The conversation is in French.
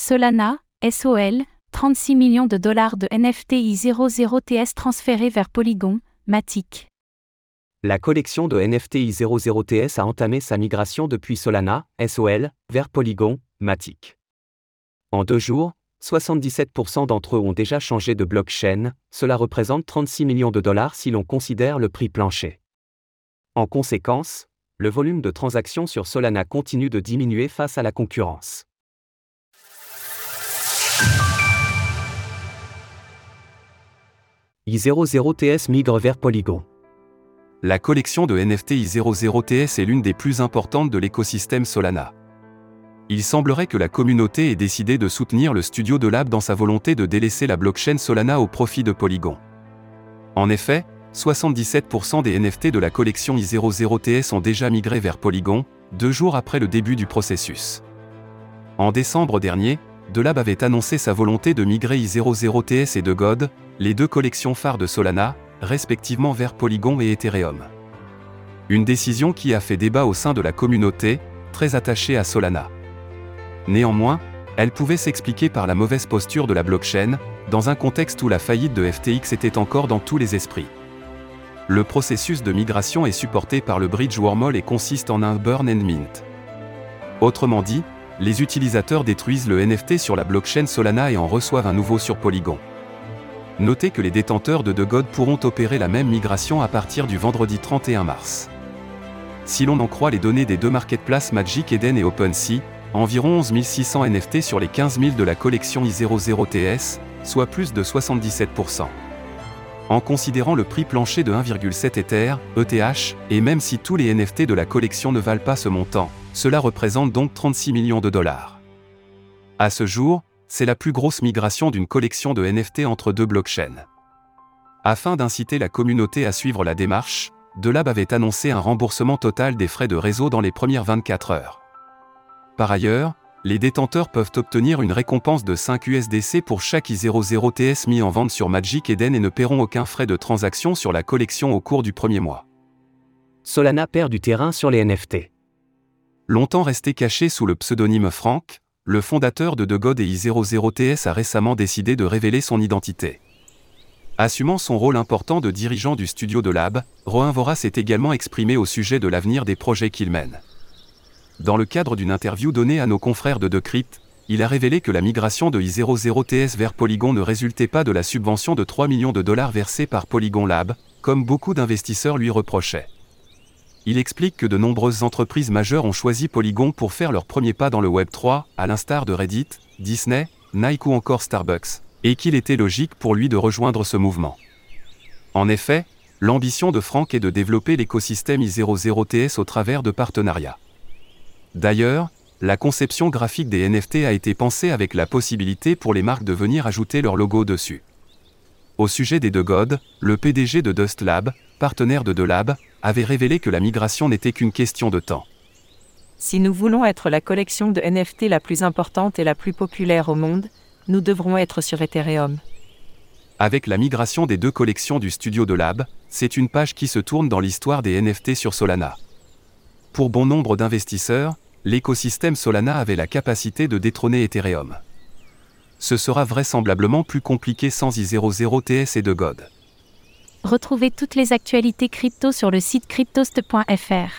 Solana, SOL, 36 millions de dollars de NFT I00TS transférés vers Polygon, Matic. La collection de NFT I00TS a entamé sa migration depuis Solana, SOL, vers Polygon, Matic. En deux jours, 77% d'entre eux ont déjà changé de blockchain, cela représente 36 millions de dollars si l'on considère le prix plancher. En conséquence, le volume de transactions sur Solana continue de diminuer face à la concurrence. I00TS migre vers Polygon. La collection de NFT I00TS est l'une des plus importantes de l'écosystème Solana. Il semblerait que la communauté ait décidé de soutenir le studio de Lab dans sa volonté de délaisser la blockchain Solana au profit de Polygon. En effet, 77% des NFT de la collection I00TS ont déjà migré vers Polygon, deux jours après le début du processus. En décembre dernier, Delab avait annoncé sa volonté de migrer I00TS et de God, les deux collections phares de Solana, respectivement vers Polygon et Ethereum. Une décision qui a fait débat au sein de la communauté, très attachée à Solana. Néanmoins, elle pouvait s'expliquer par la mauvaise posture de la blockchain, dans un contexte où la faillite de FTX était encore dans tous les esprits. Le processus de migration est supporté par le bridge Wormhole et consiste en un burn and mint. Autrement dit, les utilisateurs détruisent le NFT sur la blockchain Solana et en reçoivent un nouveau sur Polygon. Notez que les détenteurs de God pourront opérer la même migration à partir du vendredi 31 mars. Si l'on en croit les données des deux marketplaces Magic Eden et OpenSea, environ 11 600 NFT sur les 15 000 de la collection I00TS, soit plus de 77%. En considérant le prix plancher de 1,7 Ether, ETH, et même si tous les NFT de la collection ne valent pas ce montant, cela représente donc 36 millions de dollars. À ce jour, c'est la plus grosse migration d'une collection de NFT entre deux blockchains. Afin d'inciter la communauté à suivre la démarche, Delab avait annoncé un remboursement total des frais de réseau dans les premières 24 heures. Par ailleurs, les détenteurs peuvent obtenir une récompense de 5 USDC pour chaque I00TS mis en vente sur Magic Eden et ne paieront aucun frais de transaction sur la collection au cours du premier mois. Solana perd du terrain sur les NFT. Longtemps resté caché sous le pseudonyme Frank, le fondateur de DeGod et I00TS a récemment décidé de révéler son identité. Assumant son rôle important de dirigeant du studio de Lab, Rohan Voras s'est également exprimé au sujet de l'avenir des projets qu'il mène. Dans le cadre d'une interview donnée à nos confrères de Decrypt, il a révélé que la migration de I00TS vers Polygon ne résultait pas de la subvention de 3 millions de dollars versée par Polygon Lab, comme beaucoup d'investisseurs lui reprochaient. Il explique que de nombreuses entreprises majeures ont choisi Polygon pour faire leur premier pas dans le Web 3, à l'instar de Reddit, Disney, Nike ou encore Starbucks, et qu'il était logique pour lui de rejoindre ce mouvement. En effet, l'ambition de Franck est de développer l'écosystème i00TS au travers de partenariats. D'ailleurs, la conception graphique des NFT a été pensée avec la possibilité pour les marques de venir ajouter leur logo dessus. Au sujet des deux God, le PDG de Dust Lab, partenaire de Delab, avait révélé que la migration n'était qu'une question de temps. Si nous voulons être la collection de NFT la plus importante et la plus populaire au monde, nous devrons être sur Ethereum. Avec la migration des deux collections du studio de Lab, c'est une page qui se tourne dans l'histoire des NFT sur Solana. Pour bon nombre d'investisseurs, l'écosystème Solana avait la capacité de détrôner Ethereum. Ce sera vraisemblablement plus compliqué sans I00TS et de God. Retrouvez toutes les actualités crypto sur le site cryptost.fr.